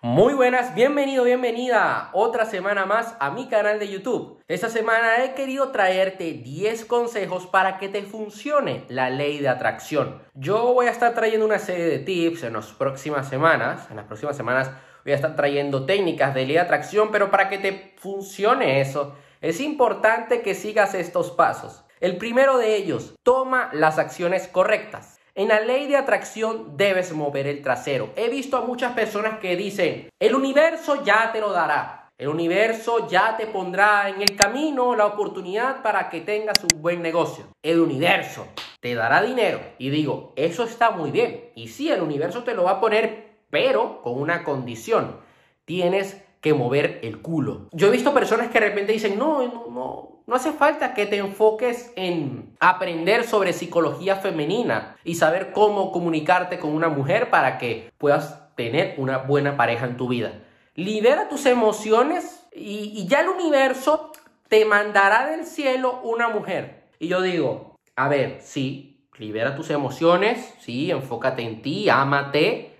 Muy buenas, bienvenido, bienvenida otra semana más a mi canal de YouTube. Esta semana he querido traerte 10 consejos para que te funcione la ley de atracción. Yo voy a estar trayendo una serie de tips en las próximas semanas. En las próximas semanas voy a estar trayendo técnicas de ley de atracción, pero para que te funcione eso, es importante que sigas estos pasos. El primero de ellos, toma las acciones correctas. En la ley de atracción debes mover el trasero. He visto a muchas personas que dicen, el universo ya te lo dará. El universo ya te pondrá en el camino la oportunidad para que tengas un buen negocio. El universo te dará dinero. Y digo, eso está muy bien. Y sí, el universo te lo va a poner, pero con una condición. Tienes que mover el culo. Yo he visto personas que de repente dicen, no, no, no, no hace falta que te enfoques en aprender sobre psicología femenina y saber cómo comunicarte con una mujer para que puedas tener una buena pareja en tu vida. Libera tus emociones y, ya el universo te mandará del cielo una mujer. Y yo digo, a ver, sí, libera tus emociones, sí, enfócate en ti, ámate,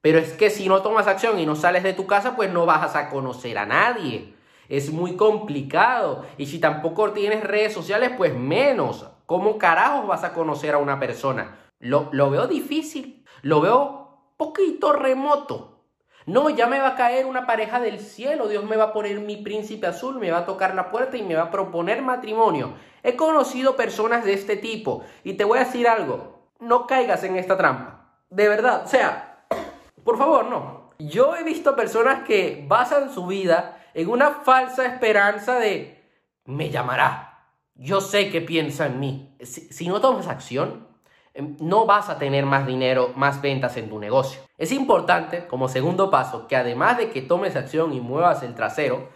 pero es que si no tomas acción y no sales de tu casa, pues no vas a conocer a nadie es muy complicado. Y si tampoco tienes redes sociales, pues menos. ¿Cómo carajos vas a conocer a una persona? Lo, lo veo difícil, lo veo poquito remoto. No, ya me va a caer una pareja del cielo, Dios me va a poner mi príncipe azul, me va a tocar la puerta y me va a proponer matrimonio. He conocido personas de este tipo y te voy a decir algo, no caigas en esta trampa. De verdad, o sea, por favor, no. Yo he visto personas que basan su vida en una falsa esperanza de me llamará. Yo sé que piensa en mí. Si, no tomas acción, em, no vas a tener más dinero, más ventas en tu negocio. Es importante, como segundo paso, que además de que tomes acción y muevas el trasero,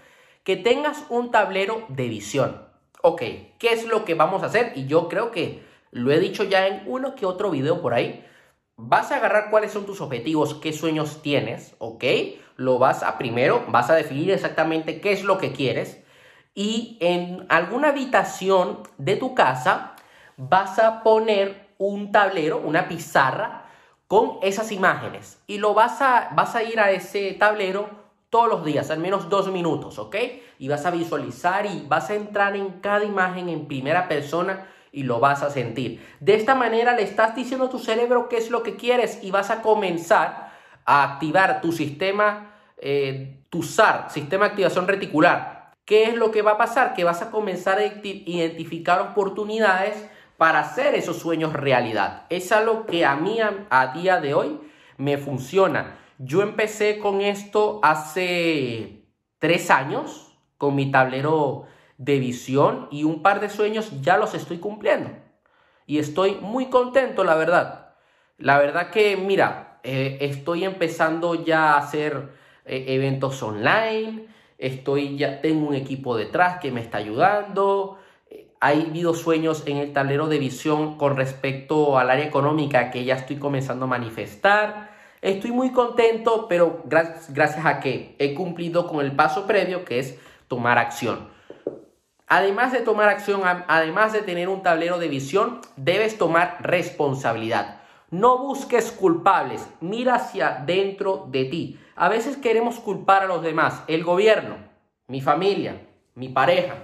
que tengas un tablero de visión. Ok, ¿qué es lo que vamos a hacer? Y yo creo que lo he dicho ya en uno que otro video por ahí. Vas a agarrar cuáles son tus objetivos, qué sueños tienes, ¿ok? Lo vas a primero, vas a definir exactamente qué es lo que quieres y en alguna habitación de tu casa vas a poner un tablero, una pizarra con esas imágenes y lo vas a, vas a ir a ese tablero todos los días, al menos dos minutos, ¿ok? Y vas a visualizar y vas a entrar en cada imagen en primera persona y lo vas a sentir. De esta manera le estás diciendo a tu cerebro qué es lo que quieres y vas a comenzar a activar tu sistema, eh, tu SAR, sistema de activación reticular. ¿Qué es lo que va a pasar? Que vas a comenzar a identificar oportunidades para hacer esos sueños realidad. Es algo que a mí a, día de hoy me funciona. Yo empecé con esto hace tres años, con mi tablero de visión y un par de sueños ya los estoy cumpliendo. Y estoy muy contento, la verdad. La verdad que, mira, eh, estoy empezando ya a hacer eh, eventos online, estoy ya tengo un equipo detrás que me está ayudando. Eh, hay habido sueños en el tablero de visión con respecto al área económica que ya estoy comenzando a manifestar. Estoy muy contento, pero gracias, gracias a que he cumplido con el paso previo que es tomar acción. Además de tomar acción, además de tener un tablero de visión, debes tomar responsabilidad. No busques culpables, mira hacia dentro de ti. A veces queremos culpar a los demás, el gobierno, mi familia, mi pareja.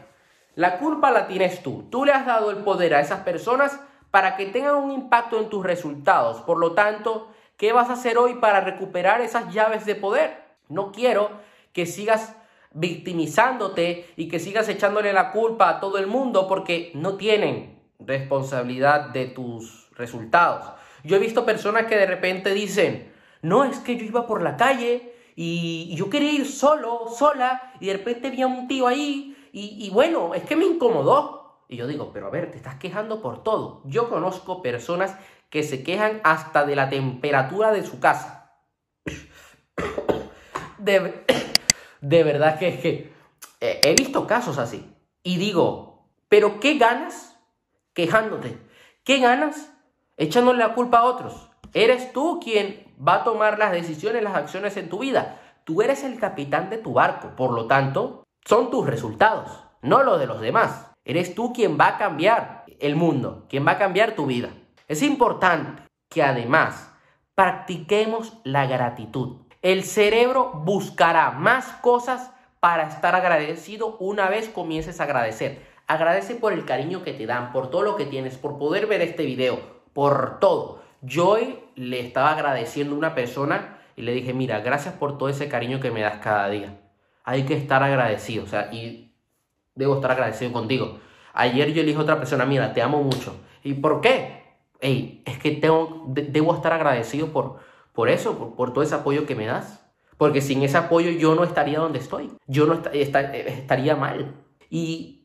La culpa la tienes tú. Tú le has dado el poder a esas personas para que tengan un impacto en tus resultados. Por lo tanto, ¿qué vas a hacer hoy para recuperar esas llaves de poder? No quiero que sigas victimizándote y que sigas echándole la culpa a todo el mundo porque no tienen responsabilidad de tus resultados. Yo he visto personas que de repente dicen, no, es que yo iba por la calle y, yo quería ir solo, sola, y de repente vi a un tío ahí y, y bueno, es que me incomodó. Y yo digo, pero a ver, te estás quejando por todo. Yo conozco personas que se quejan hasta de la temperatura de su casa. De, de verdad que es que he visto casos así. Y digo, pero ¿qué ganas quejándote? ¿Qué ganas echándole la culpa a otros. Eres tú quien va a tomar las decisiones, las acciones en tu vida. Tú eres el capitán de tu barco, por lo tanto, son tus resultados, no los de los demás. Eres tú quien va a cambiar el mundo, quien va a cambiar tu vida. Es importante que además practiquemos la gratitud. el cerebro buscará más cosas para estar agradecido una vez comiences a agradecer. Agradece por el cariño que te dan, por todo lo que tienes, por poder ver este video, por todo. Yo hoy le estaba agradeciendo a una persona y le dije, mira, gracias por todo ese cariño que me das cada día. Hay que estar agradecido, o sea, y debo estar agradecido contigo. Ayer yo le dije a otra persona, mira, te amo mucho. ¿Y por qué? Ey, es que tengo, debo estar agradecido por, por eso, por, todo ese apoyo que me das. Porque sin ese apoyo yo no estaría donde estoy. Yo no estaría mal. Y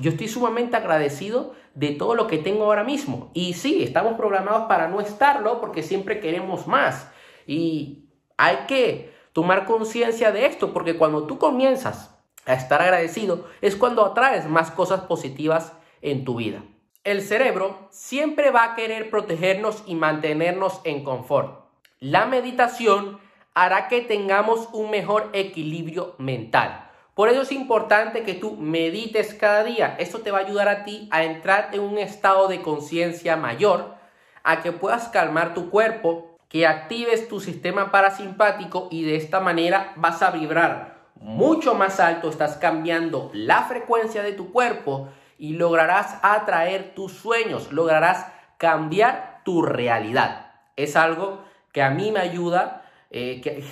yo estoy sumamente agradecido de todo lo que tengo ahora mismo. Y sí, estamos programados para no estarlo porque siempre queremos más. Y hay que tomar conciencia de esto porque cuando tú comienzas a estar agradecido es cuando atraes más cosas positivas en tu vida. El cerebro siempre va a querer protegernos y mantenernos en confort. La meditación hará que tengamos un mejor equilibrio mental. Por eso es importante que tú medites cada día. Esto te va a ayudar a ti a entrar en un estado de conciencia mayor, a que puedas calmar tu cuerpo, que actives tu sistema parasimpático y de esta manera vas a vibrar mucho más alto, estás cambiando la frecuencia de tu cuerpo y lograrás atraer tus sueños, lograrás cambiar tu realidad. Es algo que a mí me ayuda eh,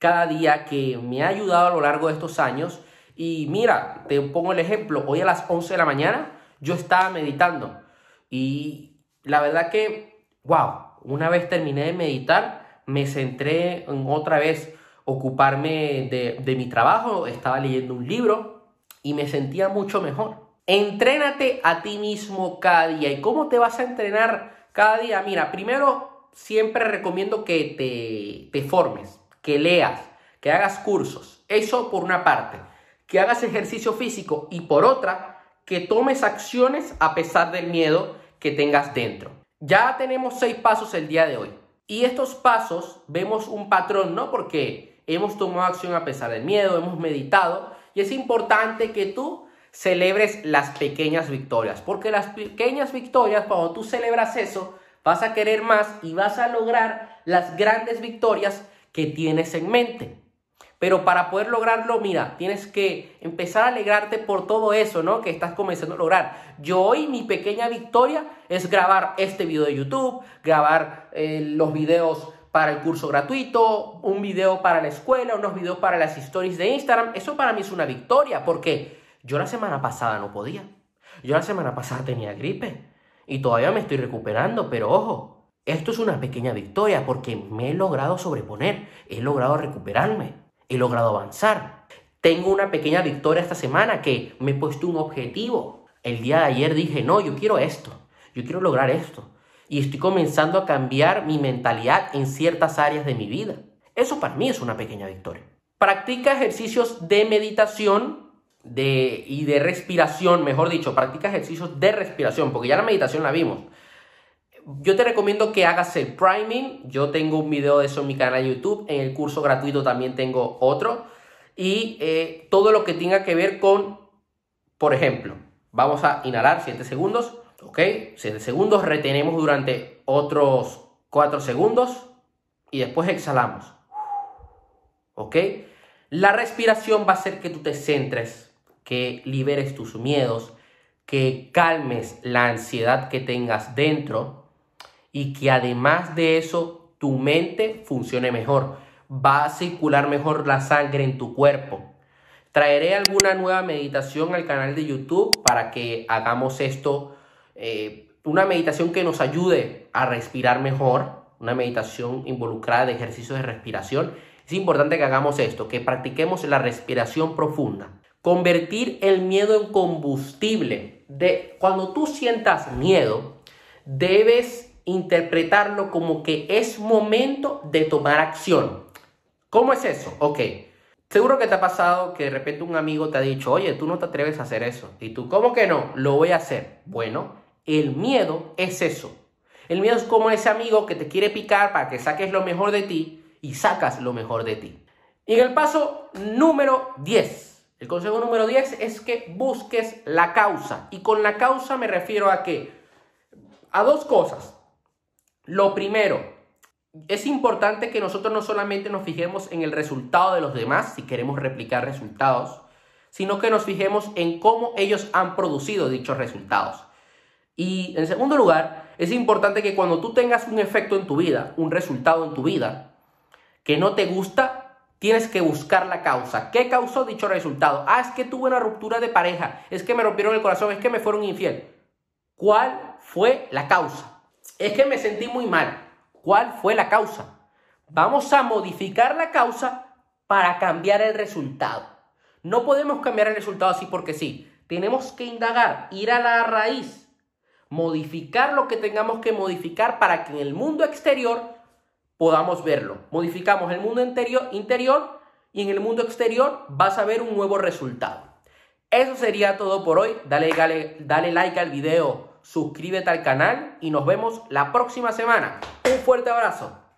cada día, que me ha ayudado a lo largo de estos años. Y mira, te pongo el ejemplo, hoy a las 11 de la mañana yo estaba meditando y la verdad que, wow, una vez terminé de meditar, me centré en otra vez ocuparme de, mi trabajo, estaba leyendo un libro y me sentía mucho mejor. Entrénate a ti mismo cada día. ¿Y cómo te vas a entrenar cada día? Mira, primero siempre recomiendo que te, te formes, que leas, que hagas cursos. Eso por una parte. Que hagas ejercicio físico y por otra, que tomes acciones a pesar del miedo que tengas dentro. Ya tenemos seis pasos el día de hoy. Y estos pasos vemos un patrón, ¿no? Porque hemos tomado acción a pesar del miedo, hemos meditado y es importante que tú celebres las pequeñas victorias, porque las pequeñas victorias, cuando tú celebras eso, vas a querer más y vas a lograr las grandes victorias que tienes en mente. Pero para poder lograrlo, mira, tienes que empezar a alegrarte por todo eso, ¿no? Que estás comenzando a lograr. Yo hoy mi pequeña victoria es grabar este video de YouTube, grabar eh, los videos para el curso gratuito, un video para la escuela, unos videos para las stories de Instagram. Eso para mí es una victoria porque yo la semana pasada no podía. Yo la semana pasada tenía gripe y todavía me estoy recuperando, pero ojo, esto es una pequeña victoria porque me he logrado sobreponer, he logrado recuperarme, he logrado avanzar. Tengo una pequeña victoria esta semana que me he puesto un objetivo. El día de ayer dije, no, yo quiero esto, yo quiero lograr esto y estoy comenzando a cambiar mi mentalidad en ciertas áreas de mi vida. Eso para mí es una pequeña victoria. Practica ejercicios de meditación de, y de respiración, mejor dicho, practica ejercicios de respiración, porque ya la meditación la vimos. Yo te recomiendo que hagas el priming. Yo tengo un video de eso en mi canal de YouTube. En el curso gratuito también tengo otro. Y eh, todo lo que tenga que ver con, por ejemplo, vamos a inhalar 7 segundos. ¿Ok? 7 segundos, retenemos durante otros 4 segundos y después exhalamos. ¿Ok? La respiración va a hacer que tú te centres, que liberes tus miedos, que calmes la ansiedad que tengas dentro y que además de eso tu mente funcione mejor. Va a circular mejor la sangre en tu cuerpo. Traeré alguna nueva meditación al canal de YouTube para que hagamos esto eh, una meditación que nos ayude a respirar mejor, una meditación involucrada de ejercicios de respiración. Es importante que hagamos esto, que practiquemos la respiración profunda. Convertir el miedo en combustible. De, cuando tú sientas miedo, debes interpretarlo como que es momento de tomar acción. ¿Cómo es eso? Ok. Seguro que te ha pasado que de repente un amigo te ha dicho, oye, tú no te atreves a hacer eso. Y tú, ¿cómo que no? Lo voy a hacer. Bueno, el miedo es eso. El miedo es como ese amigo que te quiere picar para que saques lo mejor de ti y sacas lo mejor de ti. Y en el paso número 10, el consejo número 10 es que busques la causa. Y con la causa me refiero a que a dos cosas. Lo primero, es importante que nosotros no solamente nos fijemos en el resultado de los demás, si queremos replicar resultados, sino que nos fijemos en cómo ellos han producido dichos resultados. Y en segundo lugar, es importante que cuando tú tengas un efecto en tu vida, un resultado en tu vida, que no te gusta, tienes que buscar la causa. ¿Qué causó dicho resultado? Ah, es que tuve una ruptura de pareja, es que me rompieron el corazón, es que me fueron infiel. ¿Cuál fue la causa? Es que me sentí muy mal. ¿Cuál fue la causa? Vamos a modificar la causa para cambiar el resultado. No podemos cambiar el resultado así porque sí. Tenemos que indagar, ir a la raíz, modificar lo que tengamos que modificar para que en el mundo exterior podamos verlo. Modificamos el mundo interior, interior y en el mundo exterior vas a ver un nuevo resultado. Eso sería todo por hoy. Dale, dale, dale like al video suscríbete al canal y nos vemos la próxima semana. Un fuerte abrazo.